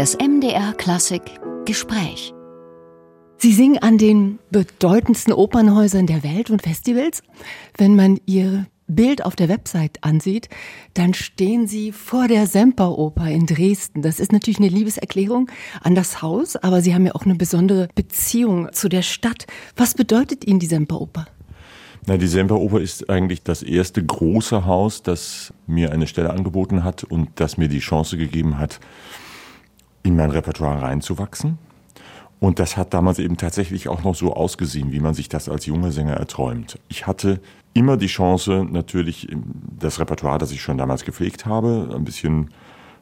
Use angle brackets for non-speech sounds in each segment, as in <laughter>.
Das MDR Klassik Gespräch. Sie singen an den bedeutendsten Opernhäusern der Welt und Festivals. Wenn man Ihr Bild auf der Website ansieht, dann stehen Sie vor der Semperoper in Dresden. Das ist natürlich eine Liebeserklärung an das Haus, aber Sie haben ja auch eine besondere Beziehung zu der Stadt. Was bedeutet Ihnen die Semperoper? Na, die Semperoper ist eigentlich das erste große Haus, das mir eine Stelle angeboten hat und das mir die Chance gegeben hat, in mein Repertoire reinzuwachsen. Und das hat damals eben tatsächlich auch noch so ausgesehen, wie man sich das als junger Sänger erträumt. Ich hatte immer die Chance, natürlich das Repertoire, das ich schon damals gepflegt habe, ein bisschen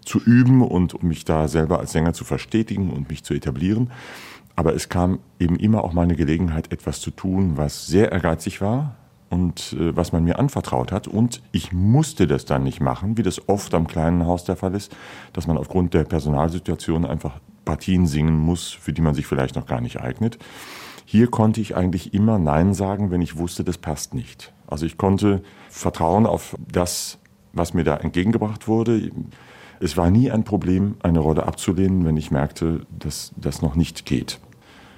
zu üben und mich da selber als Sänger zu verstetigen und mich zu etablieren. Aber es kam eben immer auch mal eine Gelegenheit, etwas zu tun, was sehr ehrgeizig war und äh, was man mir anvertraut hat. Und ich musste das dann nicht machen, wie das oft am kleinen Haus der Fall ist, dass man aufgrund der Personalsituation einfach Partien singen muss, für die man sich vielleicht noch gar nicht eignet. Hier konnte ich eigentlich immer Nein sagen, wenn ich wusste, das passt nicht. Also ich konnte vertrauen auf das, was mir da entgegengebracht wurde. Es war nie ein Problem, eine Rolle abzulehnen, wenn ich merkte, dass das noch nicht geht.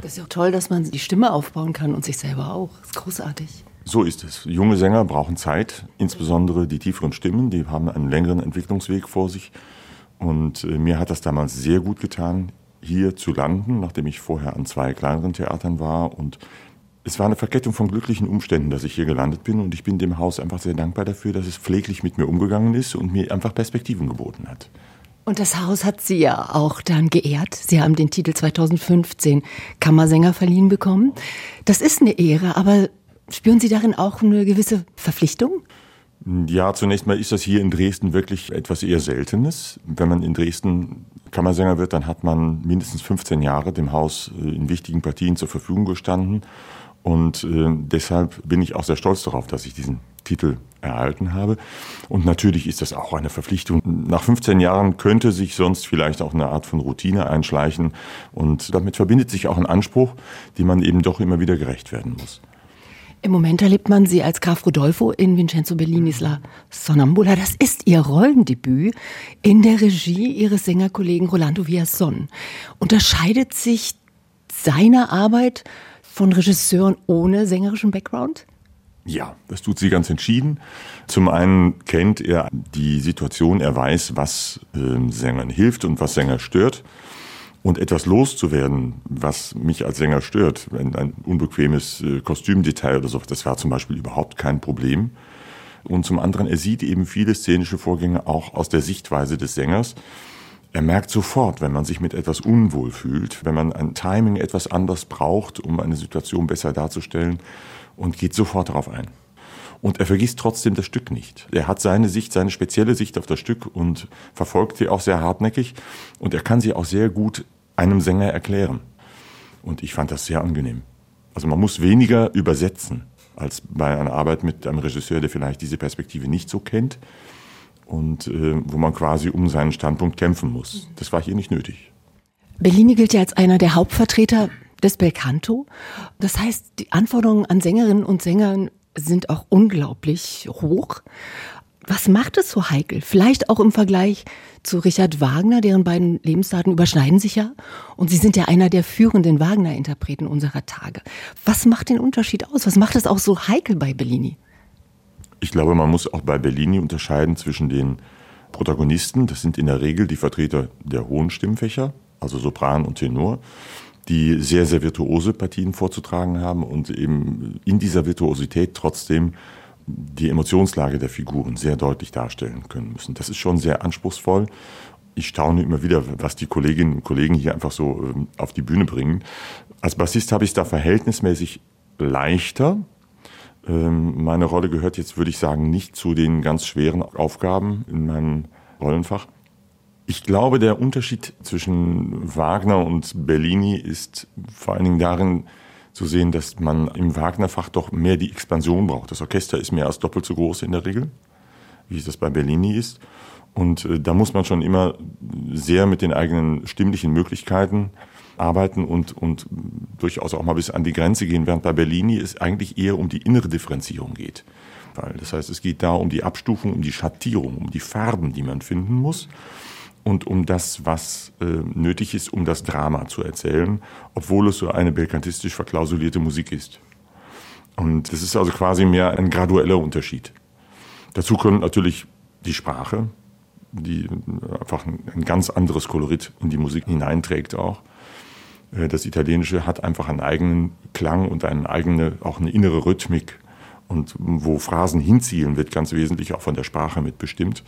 Das ist ja toll, dass man die Stimme aufbauen kann und sich selber auch. Das ist großartig. So ist es. Junge Sänger brauchen Zeit, insbesondere die tieferen Stimmen, die haben einen längeren Entwicklungsweg vor sich. Und äh, mir hat das damals sehr gut getan, hier zu landen, nachdem ich vorher an zwei kleineren Theatern war. Und es war eine Verkettung von glücklichen Umständen, dass ich hier gelandet bin. Und ich bin dem Haus einfach sehr dankbar dafür, dass es pfleglich mit mir umgegangen ist und mir einfach Perspektiven geboten hat. Und das Haus hat Sie ja auch dann geehrt. Sie haben den Titel 2015 Kammersänger verliehen bekommen. Das ist eine Ehre, aber spüren Sie darin auch eine gewisse Verpflichtung? Ja, zunächst mal ist das hier in Dresden wirklich etwas eher Seltenes. Wenn man in Dresden Kammersänger wird, dann hat man mindestens 15 Jahre dem Haus äh, in wichtigen Partien zur Verfügung gestanden. Und äh, deshalb bin ich auch sehr stolz darauf, dass ich diesen Titel erhalten habe. Und natürlich ist das auch eine Verpflichtung. Nach 15 Jahren könnte sich sonst vielleicht auch eine Art von Routine einschleichen. Und damit verbindet sich auch ein Anspruch, dem man eben doch immer wieder gerecht werden muss. Im Moment erlebt man sie als Graf Rodolfo in Vincenzo Bellinis La Sonnambula. Das ist ihr Rollendebüt in der Regie ihres Sängerkollegen Rolando Villason. Unterscheidet sich seine Arbeit von Regisseuren ohne sängerischen Background? Ja, das tut sie ganz entschieden. Zum einen kennt er die Situation, er weiß, was äh, Sängern hilft und was Sänger stört. Und etwas loszuwerden, was mich als Sänger stört, ein, ein unbequemes äh, Kostümdetail oder so, das war zum Beispiel überhaupt kein Problem. Und zum anderen, er sieht eben viele szenische Vorgänge auch aus der Sichtweise des Sängers. Er merkt sofort, wenn man sich mit etwas unwohl fühlt, wenn man ein Timing etwas anders braucht, um eine Situation besser darzustellen und geht sofort darauf ein. Und er vergisst trotzdem das Stück nicht. Er hat seine Sicht, seine spezielle Sicht auf das Stück und verfolgt sie auch sehr hartnäckig. Und er kann sie auch sehr gut einem Sänger erklären. Und ich fand das sehr angenehm. Also man muss weniger übersetzen als bei einer Arbeit mit einem Regisseur, der vielleicht diese Perspektive nicht so kennt und äh, wo man quasi um seinen Standpunkt kämpfen muss. Das war hier nicht nötig. Bellini gilt ja als einer der Hauptvertreter des Belcanto. Das heißt, die Anforderungen an Sängerinnen und Sängern sind auch unglaublich hoch. Was macht es so heikel? Vielleicht auch im Vergleich zu Richard Wagner, deren beiden Lebensdaten überschneiden sich ja. Und Sie sind ja einer der führenden Wagner-Interpreten unserer Tage. Was macht den Unterschied aus? Was macht es auch so heikel bei Bellini? Ich glaube, man muss auch bei Bellini unterscheiden zwischen den Protagonisten, das sind in der Regel die Vertreter der hohen Stimmfächer, also Sopran und Tenor, die sehr, sehr virtuose Partien vorzutragen haben und eben in dieser Virtuosität trotzdem die Emotionslage der Figuren sehr deutlich darstellen können müssen. Das ist schon sehr anspruchsvoll. Ich staune immer wieder, was die Kolleginnen und Kollegen hier einfach so ähm, auf die Bühne bringen. Als Bassist habe ich es da verhältnismäßig leichter, ähm, meine Rolle gehört jetzt, würde ich sagen, nicht zu den ganz schweren Aufgaben in meinem Rollenfach. Ich glaube, der Unterschied zwischen Wagner und Bellini ist vor allen Dingen darin zu sehen, dass man im Wagner-Fach doch mehr die Expansion braucht. Das Orchester ist mehr als doppelt so groß in der Regel, wie es das bei Bellini ist. Und äh, da muss man schon immer sehr mit den eigenen stimmlichen Möglichkeiten arbeiten und, und durchaus auch mal bis an die Grenze gehen, während bei Bellini es eigentlich eher um die innere Differenzierung geht. Das heißt, es geht da um die Abstufung, um die Schattierung, um die Farben, die man finden muss. Und um das, was äh, nötig ist, um das Drama zu erzählen, obwohl es so eine belkantistisch verklausulierte Musik ist. Und das ist also quasi mehr ein gradueller Unterschied. Dazu kommt natürlich die Sprache, die einfach ein ganz anderes Kolorit in die Musik hineinträgt auch. Äh, das Italienische hat einfach einen eigenen Klang und eine eigene, auch eine innere Rhythmik. Und wo Phrasen hinzielen, wird ganz wesentlich auch von der Sprache mitbestimmt.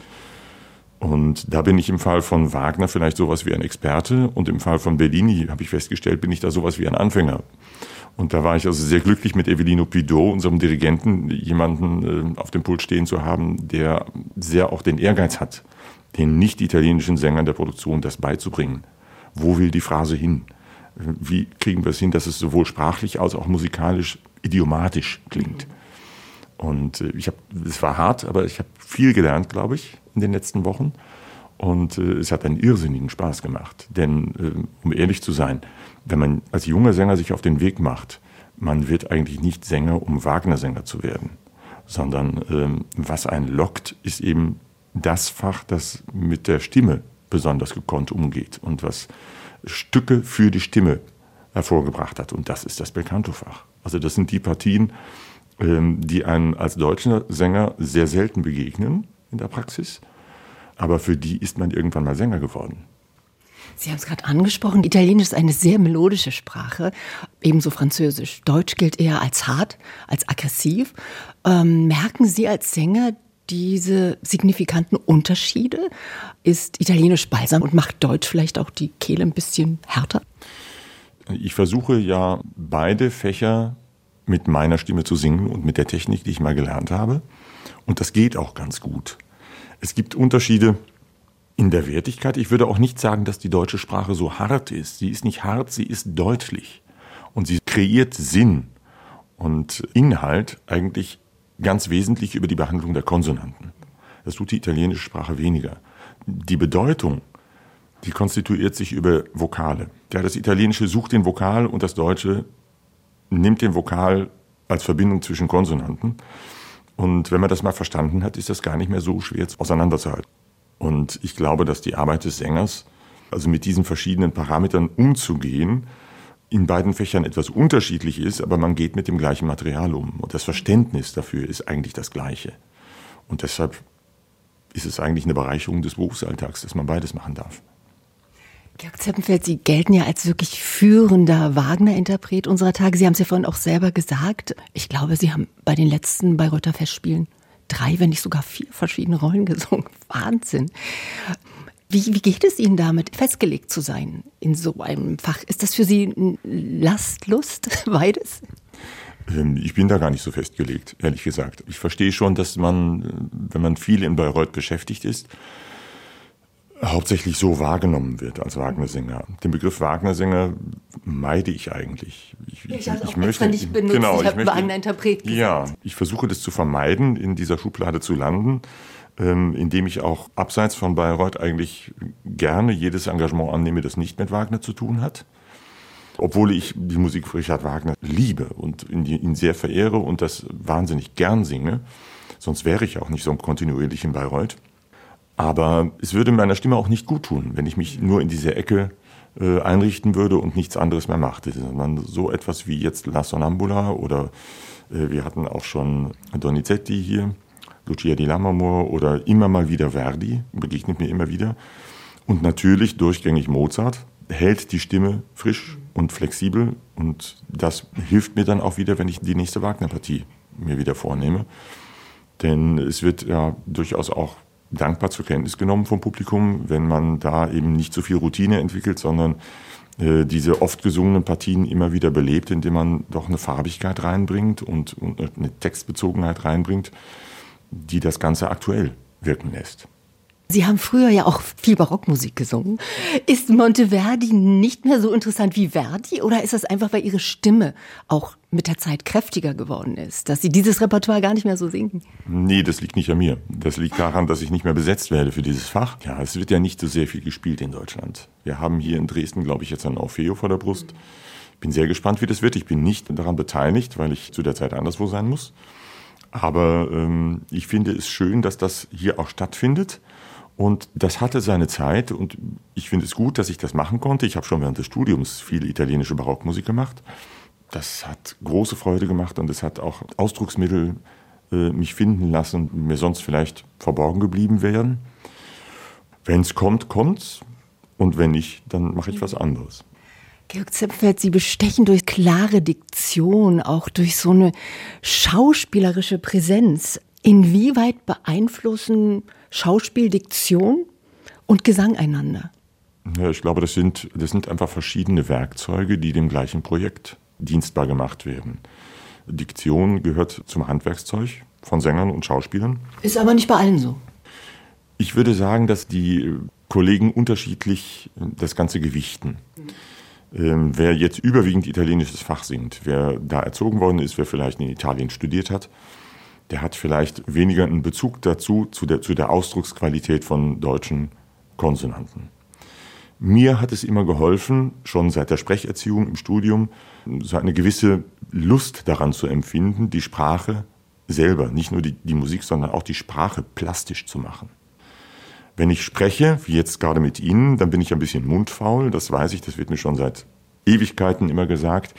Und da bin ich im Fall von Wagner vielleicht sowas wie ein Experte und im Fall von Bellini, habe ich festgestellt, bin ich da sowas wie ein Anfänger. Und da war ich also sehr glücklich mit Evelino Pidot, unserem Dirigenten, jemanden äh, auf dem Pult stehen zu haben, der sehr auch den Ehrgeiz hat, den nicht italienischen Sängern der Produktion das beizubringen. Wo will die Phrase hin? Wie kriegen wir es hin, dass es sowohl sprachlich als auch musikalisch idiomatisch klingt? Und äh, ich habe, es war hart, aber ich habe viel gelernt, glaube ich, in den letzten Wochen. Und äh, es hat einen irrsinnigen Spaß gemacht. Denn, äh, um ehrlich zu sein, wenn man als junger Sänger sich auf den Weg macht, man wird eigentlich nicht Sänger, um Wagner-Sänger zu werden, sondern ähm, was einen lockt, ist eben das Fach, das mit der Stimme besonders gekonnt umgeht und was Stücke für die Stimme hervorgebracht hat. Und das ist das Belcanto-Fach. Also das sind die Partien, ähm, die einem als deutscher Sänger sehr selten begegnen in der Praxis, aber für die ist man irgendwann mal Sänger geworden. Sie haben es gerade angesprochen, Italienisch ist eine sehr melodische Sprache, ebenso Französisch. Deutsch gilt eher als hart, als aggressiv. Ähm, merken Sie als Sänger diese signifikanten Unterschiede? Ist Italienisch balsam und macht Deutsch vielleicht auch die Kehle ein bisschen härter? Ich versuche ja beide Fächer mit meiner Stimme zu singen und mit der Technik, die ich mal gelernt habe. Und das geht auch ganz gut. Es gibt Unterschiede in der Wertigkeit. Ich würde auch nicht sagen, dass die deutsche Sprache so hart ist. Sie ist nicht hart, sie ist deutlich. Und sie kreiert Sinn und Inhalt eigentlich ganz wesentlich über die Behandlung der Konsonanten. Das tut die italienische Sprache weniger. Die Bedeutung, die konstituiert sich über Vokale. Ja, das Italienische sucht den Vokal und das Deutsche nimmt den Vokal als Verbindung zwischen Konsonanten. Und wenn man das mal verstanden hat, ist das gar nicht mehr so schwer auseinanderzuhalten. Und ich glaube, dass die Arbeit des Sängers, also mit diesen verschiedenen Parametern umzugehen, in beiden Fächern etwas unterschiedlich ist, aber man geht mit dem gleichen Material um. Und das Verständnis dafür ist eigentlich das gleiche. Und deshalb ist es eigentlich eine Bereicherung des Berufsalltags, dass man beides machen darf. Georg Zeppenfeld, Sie gelten ja als wirklich führender Wagner-Interpret unserer Tage. Sie haben es ja vorhin auch selber gesagt. Ich glaube, Sie haben bei den letzten Bayreuther Festspielen drei, wenn nicht sogar vier verschiedene Rollen gesungen. <laughs> Wahnsinn. Wie, wie geht es Ihnen damit, festgelegt zu sein in so einem Fach? Ist das für Sie Last, Lust, <laughs> beides? Ähm, ich bin da gar nicht so festgelegt, ehrlich gesagt. Ich verstehe schon, dass man, wenn man viel in Bayreuth beschäftigt ist, hauptsächlich so wahrgenommen wird als Wagner-Sänger. Den Begriff Wagner-Sänger meide ich eigentlich. Ich, ich, ich, ich möchte nicht benutzt, genau, ich habe Wagner-Interpret Ja, ich versuche das zu vermeiden, in dieser Schublade zu landen ähm, indem ich auch abseits von Bayreuth eigentlich gerne jedes Engagement annehme, das nicht mit Wagner zu tun hat. Obwohl ich die Musik von Richard Wagner liebe und ihn sehr verehre und das wahnsinnig gern singe. Sonst wäre ich auch nicht so kontinuierlich in Bayreuth. Aber es würde meiner Stimme auch nicht gut tun, wenn ich mich nur in diese Ecke äh, einrichten würde und nichts anderes mehr machte, sondern so etwas wie jetzt La Sonambula oder äh, wir hatten auch schon Donizetti hier Lucia di Lammermoor oder immer mal wieder Verdi, begegnet mir immer wieder. Und natürlich durchgängig Mozart, hält die Stimme frisch und flexibel und das hilft mir dann auch wieder, wenn ich die nächste Wagner-Partie mir wieder vornehme. Denn es wird ja durchaus auch dankbar zur Kenntnis genommen vom Publikum, wenn man da eben nicht so viel Routine entwickelt, sondern äh, diese oft gesungenen Partien immer wieder belebt, indem man doch eine Farbigkeit reinbringt und, und eine Textbezogenheit reinbringt die das Ganze aktuell wirken lässt. Sie haben früher ja auch viel Barockmusik gesungen. Ist Monteverdi nicht mehr so interessant wie Verdi oder ist das einfach, weil Ihre Stimme auch mit der Zeit kräftiger geworden ist, dass Sie dieses Repertoire gar nicht mehr so singen? Nee, das liegt nicht an mir. Das liegt daran, dass ich nicht mehr besetzt werde für dieses Fach. Ja, es wird ja nicht so sehr viel gespielt in Deutschland. Wir haben hier in Dresden, glaube ich, jetzt ein Orfeo vor der Brust. Ich bin sehr gespannt, wie das wird. Ich bin nicht daran beteiligt, weil ich zu der Zeit anderswo sein muss. Aber ähm, ich finde es schön, dass das hier auch stattfindet. Und das hatte seine Zeit und ich finde es gut, dass ich das machen konnte. Ich habe schon während des Studiums viele italienische Barockmusik gemacht. Das hat große Freude gemacht und es hat auch Ausdrucksmittel äh, mich finden lassen, die mir sonst vielleicht verborgen geblieben wären. Wenn es kommt, kommt's. Und wenn nicht, dann mache ich was anderes. Georg Zepfeld, Sie bestechen durch klare Diktion, auch durch so eine schauspielerische Präsenz. Inwieweit beeinflussen Schauspiel, Diktion und Gesang einander? Ja, ich glaube, das sind, das sind einfach verschiedene Werkzeuge, die dem gleichen Projekt dienstbar gemacht werden. Diktion gehört zum Handwerkszeug von Sängern und Schauspielern. Ist aber nicht bei allen so. Ich würde sagen, dass die Kollegen unterschiedlich das Ganze gewichten. Ähm, wer jetzt überwiegend italienisches Fach singt, wer da erzogen worden ist, wer vielleicht in Italien studiert hat, der hat vielleicht weniger einen Bezug dazu, zu der, zu der Ausdrucksqualität von deutschen Konsonanten. Mir hat es immer geholfen, schon seit der Sprecherziehung im Studium, so eine gewisse Lust daran zu empfinden, die Sprache selber, nicht nur die, die Musik, sondern auch die Sprache plastisch zu machen. Wenn ich spreche, wie jetzt gerade mit Ihnen, dann bin ich ein bisschen mundfaul, das weiß ich, das wird mir schon seit Ewigkeiten immer gesagt.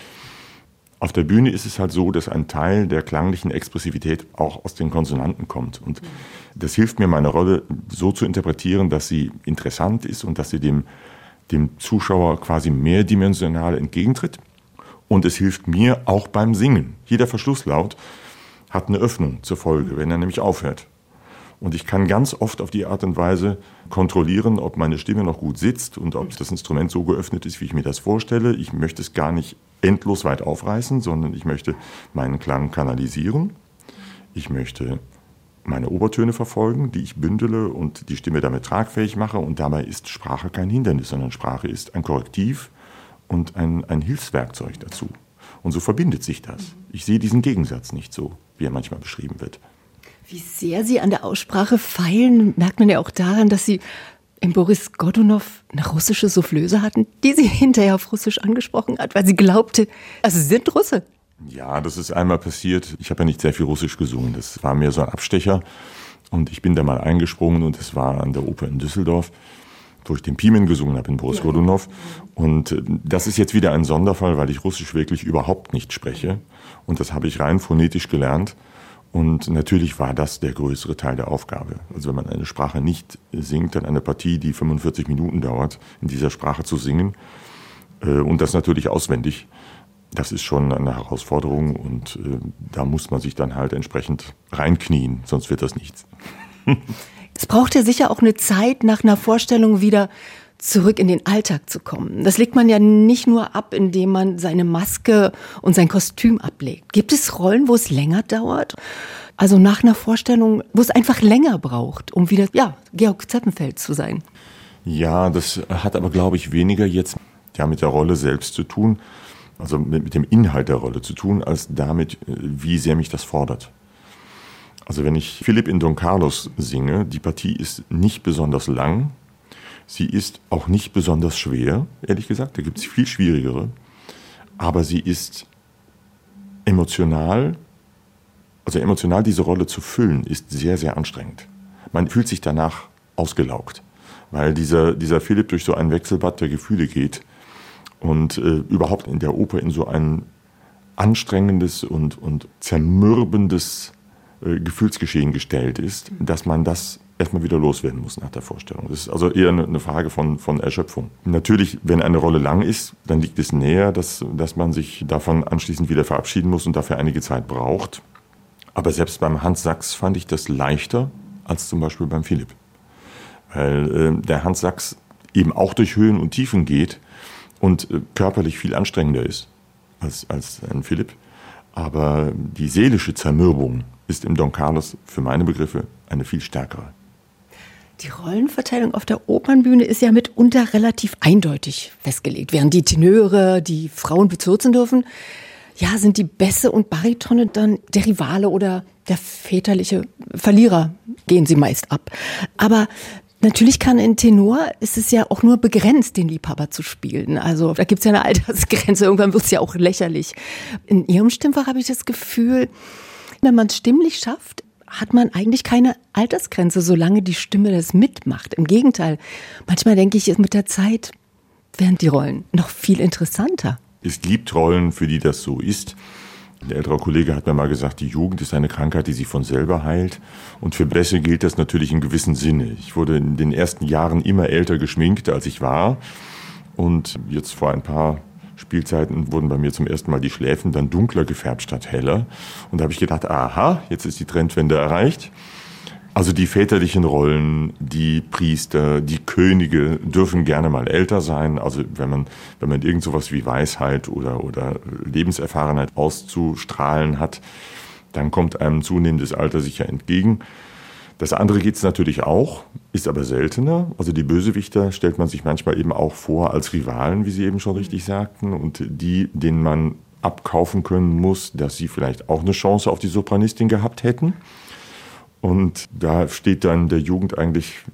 Auf der Bühne ist es halt so, dass ein Teil der klanglichen Expressivität auch aus den Konsonanten kommt. Und das hilft mir, meine Rolle so zu interpretieren, dass sie interessant ist und dass sie dem, dem Zuschauer quasi mehrdimensional entgegentritt. Und es hilft mir auch beim Singen. Jeder Verschlusslaut hat eine Öffnung zur Folge, wenn er nämlich aufhört. Und ich kann ganz oft auf die Art und Weise kontrollieren, ob meine Stimme noch gut sitzt und ob das Instrument so geöffnet ist, wie ich mir das vorstelle. Ich möchte es gar nicht endlos weit aufreißen, sondern ich möchte meinen Klang kanalisieren. Ich möchte meine Obertöne verfolgen, die ich bündele und die Stimme damit tragfähig mache. Und dabei ist Sprache kein Hindernis, sondern Sprache ist ein Korrektiv und ein, ein Hilfswerkzeug dazu. Und so verbindet sich das. Ich sehe diesen Gegensatz nicht so, wie er manchmal beschrieben wird. Wie sehr Sie an der Aussprache feilen, merkt man ja auch daran, dass Sie in Boris Godunow eine russische Soufflöse hatten, die sie <laughs> hinterher auf Russisch angesprochen hat, weil sie glaubte, also sie sind Russe. Ja, das ist einmal passiert. Ich habe ja nicht sehr viel Russisch gesungen. Das war mehr so ein Abstecher. Und ich bin da mal eingesprungen und es war an der Oper in Düsseldorf, wo ich den Pimen gesungen habe in Boris ja. Godunov. Und äh, das ist jetzt wieder ein Sonderfall, weil ich Russisch wirklich überhaupt nicht spreche. Und das habe ich rein phonetisch gelernt. Und natürlich war das der größere Teil der Aufgabe. Also wenn man eine Sprache nicht singt, dann eine Partie, die 45 Minuten dauert, in dieser Sprache zu singen äh, und das natürlich auswendig, das ist schon eine Herausforderung und äh, da muss man sich dann halt entsprechend reinknien, sonst wird das nichts. <laughs> es braucht ja sicher auch eine Zeit nach einer Vorstellung wieder zurück in den Alltag zu kommen. Das legt man ja nicht nur ab, indem man seine Maske und sein Kostüm ablegt. Gibt es Rollen, wo es länger dauert? Also nach einer Vorstellung, wo es einfach länger braucht, um wieder, ja, Georg Zeppenfeld zu sein. Ja, das hat aber, glaube ich, weniger jetzt ja, mit der Rolle selbst zu tun, also mit, mit dem Inhalt der Rolle zu tun, als damit, wie sehr mich das fordert. Also wenn ich Philipp in Don Carlos singe, die Partie ist nicht besonders lang, Sie ist auch nicht besonders schwer, ehrlich gesagt. Da gibt es viel schwierigere. Aber sie ist emotional, also emotional diese Rolle zu füllen, ist sehr, sehr anstrengend. Man fühlt sich danach ausgelaugt, weil dieser, dieser Philipp durch so ein Wechselbad der Gefühle geht und äh, überhaupt in der Oper in so ein anstrengendes und, und zermürbendes äh, Gefühlsgeschehen gestellt ist, dass man das erstmal wieder loswerden muss nach der Vorstellung. Das ist also eher eine Frage von, von Erschöpfung. Natürlich, wenn eine Rolle lang ist, dann liegt es näher, dass, dass man sich davon anschließend wieder verabschieden muss und dafür einige Zeit braucht. Aber selbst beim Hans Sachs fand ich das leichter als zum Beispiel beim Philipp. Weil äh, der Hans Sachs eben auch durch Höhen und Tiefen geht und äh, körperlich viel anstrengender ist als, als ein Philipp. Aber die seelische Zermürbung ist im Don Carlos für meine Begriffe eine viel stärkere. Die Rollenverteilung auf der Opernbühne ist ja mitunter relativ eindeutig festgelegt. Während die Tenöre, die Frauen bezirzen dürfen, ja, sind die Bässe und Baritone dann der Rivale oder der väterliche Verlierer, gehen sie meist ab. Aber Natürlich kann in Tenor ist es ja auch nur begrenzt, den Liebhaber zu spielen. Also da gibt es ja eine Altersgrenze, irgendwann wird es ja auch lächerlich. In Ihrem Stimmfach habe ich das Gefühl, wenn man es stimmlich schafft, hat man eigentlich keine Altersgrenze, solange die Stimme das mitmacht. Im Gegenteil, manchmal denke ich, mit der Zeit werden die Rollen noch viel interessanter. Es gibt Rollen, für die das so ist. Ein älterer Kollege hat mir mal gesagt, die Jugend ist eine Krankheit, die sich von selber heilt. Und für Besse gilt das natürlich in gewissem Sinne. Ich wurde in den ersten Jahren immer älter geschminkt, als ich war. Und jetzt vor ein paar Spielzeiten wurden bei mir zum ersten Mal die Schläfen dann dunkler gefärbt statt heller. Und da habe ich gedacht, aha, jetzt ist die Trendwende erreicht. Also die väterlichen Rollen, die Priester, die Könige dürfen gerne mal älter sein. Also wenn man, wenn man irgend sowas wie Weisheit oder, oder Lebenserfahrenheit auszustrahlen hat, dann kommt einem zunehmendes Alter sicher entgegen. Das andere geht es natürlich auch, ist aber seltener. Also die Bösewichter stellt man sich manchmal eben auch vor als Rivalen, wie Sie eben schon richtig sagten, und die, denen man abkaufen können muss, dass sie vielleicht auch eine Chance auf die Sopranistin gehabt hätten. Und da steht dann der Jugend eigentlich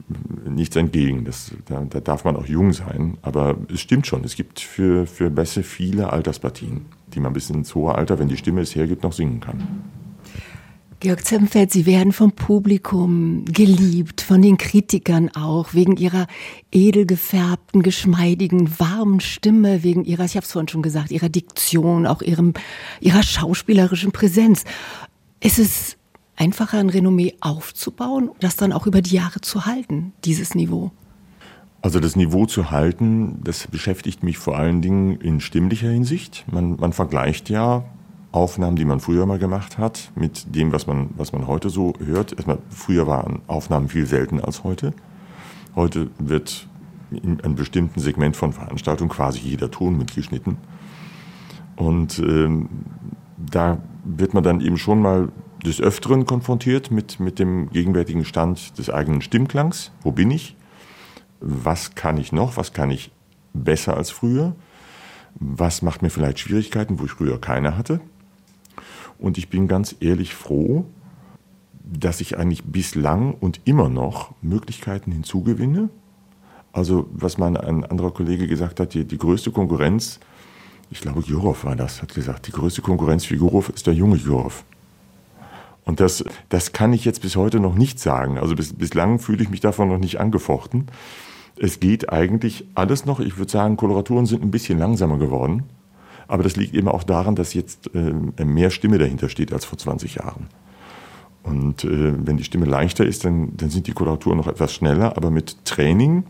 nichts entgegen. Das, da, da, darf man auch jung sein. Aber es stimmt schon, es gibt für, für Bässe viele Alterspartien, die man bis ins hohe Alter, wenn die Stimme es hergibt, noch singen kann. Georg Zemfeld, Sie werden vom Publikum geliebt, von den Kritikern auch, wegen Ihrer edel gefärbten, geschmeidigen, warmen Stimme, wegen Ihrer, ich habe es vorhin schon gesagt, Ihrer Diktion, auch Ihrem, Ihrer schauspielerischen Präsenz. Ist es einfacher, ein Renommee aufzubauen, das dann auch über die Jahre zu halten, dieses Niveau? Also das Niveau zu halten, das beschäftigt mich vor allen Dingen in stimmlicher Hinsicht. Man, man vergleicht ja Aufnahmen, die man früher mal gemacht hat, mit dem, was man, was man heute so hört. Erstmal, früher waren Aufnahmen viel seltener als heute. Heute wird in einem bestimmten Segment von Veranstaltungen quasi jeder Ton mitgeschnitten. Und ähm, da wird man dann eben schon mal des Öfteren konfrontiert mit, mit dem gegenwärtigen Stand des eigenen Stimmklangs. Wo bin ich? Was kann ich noch? Was kann ich besser als früher? Was macht mir vielleicht Schwierigkeiten, wo ich früher keine hatte? Und ich bin ganz ehrlich froh, dass ich eigentlich bislang und immer noch Möglichkeiten hinzugewinne. Also was mal ein anderer Kollege gesagt hat, die, die größte Konkurrenz, ich glaube Jurov war das, hat gesagt, die größte Konkurrenz für Jurov ist der junge Jurov. Und das, das kann ich jetzt bis heute noch nicht sagen. Also bis, bislang fühle ich mich davon noch nicht angefochten. Es geht eigentlich alles noch. Ich würde sagen, Koloraturen sind ein bisschen langsamer geworden. Aber das liegt eben auch daran, dass jetzt äh, mehr Stimme dahinter steht als vor 20 Jahren. Und äh, wenn die Stimme leichter ist, dann, dann sind die Koloraturen noch etwas schneller. Aber mit Training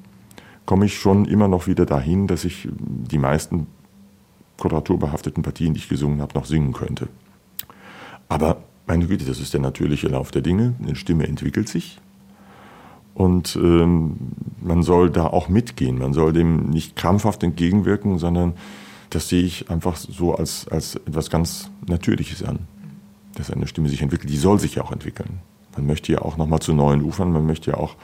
komme ich schon immer noch wieder dahin, dass ich die meisten koloraturbehafteten Partien, die ich gesungen habe, noch singen könnte. Aber meine Güte, das ist der natürliche Lauf der Dinge. Eine Stimme entwickelt sich. Und ähm, man soll da auch mitgehen. Man soll dem nicht krampfhaft entgegenwirken, sondern das sehe ich einfach so als, als etwas ganz Natürliches an, dass eine Stimme sich entwickelt. Die soll sich ja auch entwickeln. Man möchte ja auch nochmal zu neuen Ufern, man möchte ja auch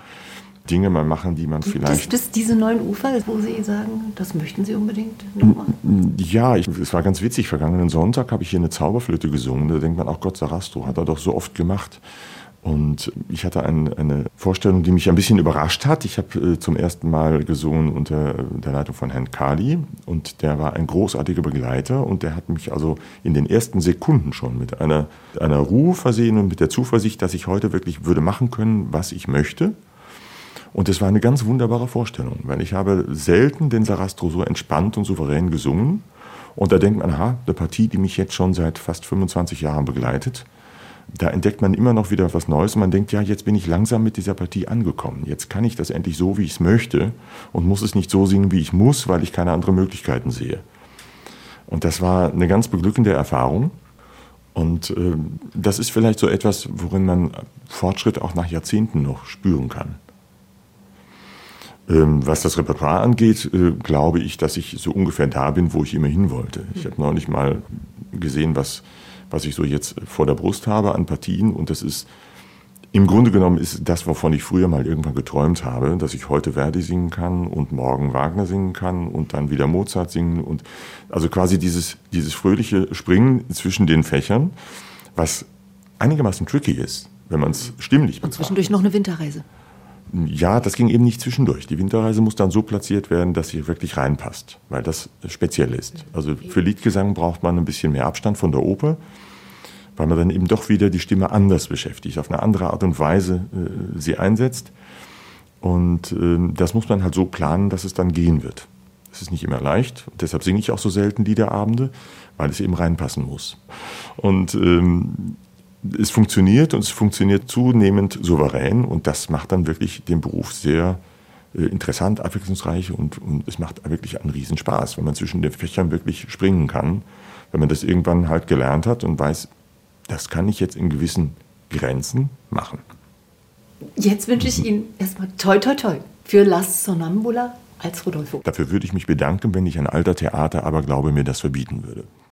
Dinge mal machen, die man vielleicht. Gibt es diese neuen Ufer, wo Sie sagen, das möchten Sie unbedingt noch machen? Ja, ich, es war ganz witzig. Vergangenen Sonntag habe ich hier eine Zauberflöte gesungen. Da denkt man, auch Gott, Sarastro hat er doch so oft gemacht. Und ich hatte ein, eine Vorstellung, die mich ein bisschen überrascht hat. Ich habe äh, zum ersten Mal gesungen unter der Leitung von Herrn Kali und der war ein großartiger Begleiter und der hat mich also in den ersten Sekunden schon mit einer, einer Ruhe versehen und mit der Zuversicht, dass ich heute wirklich würde machen können, was ich möchte. Und es war eine ganz wunderbare Vorstellung, weil ich habe selten den Sarastro so entspannt und souverän gesungen. Und da denkt man, aha, eine Partie, die mich jetzt schon seit fast 25 Jahren begleitet da entdeckt man immer noch wieder was Neues man denkt, ja, jetzt bin ich langsam mit dieser Partie angekommen. Jetzt kann ich das endlich so, wie ich es möchte und muss es nicht so singen, wie ich muss, weil ich keine anderen Möglichkeiten sehe. Und das war eine ganz beglückende Erfahrung. Und äh, das ist vielleicht so etwas, worin man Fortschritt auch nach Jahrzehnten noch spüren kann. Ähm, was das Repertoire angeht, äh, glaube ich, dass ich so ungefähr da bin, wo ich immer hin wollte. Ich habe neulich mal gesehen, was was ich so jetzt vor der Brust habe an Partien. Und das ist im Grunde genommen ist das, wovon ich früher mal irgendwann geträumt habe, dass ich heute Verdi singen kann und morgen Wagner singen kann und dann wieder Mozart singen und also quasi dieses, dieses fröhliche Springen zwischen den Fächern, was einigermaßen tricky ist, wenn man es stimmlich betrachtet. Und zwischendurch noch eine Winterreise. Ja, das ging eben nicht zwischendurch. Die Winterreise muss dann so platziert werden, dass sie wirklich reinpasst, weil das speziell ist. Also für Liedgesang braucht man ein bisschen mehr Abstand von der Oper. weil man dann eben doch wieder die Stimme anders beschäftigt, auf eine andere Art und Weise äh, sie einsetzt. Und äh, das muss man halt so planen, dass es dann gehen wird. Es ist nicht immer leicht. Deshalb singe ich auch so selten Liederabende, weil es eben reinpassen muss. Und ähm, es funktioniert und es funktioniert zunehmend souverän und das macht dann wirklich den Beruf sehr äh, interessant, abwechslungsreich und, und es macht wirklich einen Riesenspaß, wenn man zwischen den Fächern wirklich springen kann, wenn man das irgendwann halt gelernt hat und weiß, das kann ich jetzt in gewissen Grenzen machen. Jetzt wünsche ich Ihnen erstmal toi toi toi für Las Sonambula als Rodolfo. Dafür würde ich mich bedanken, wenn ich ein alter Theater aber glaube mir das verbieten würde.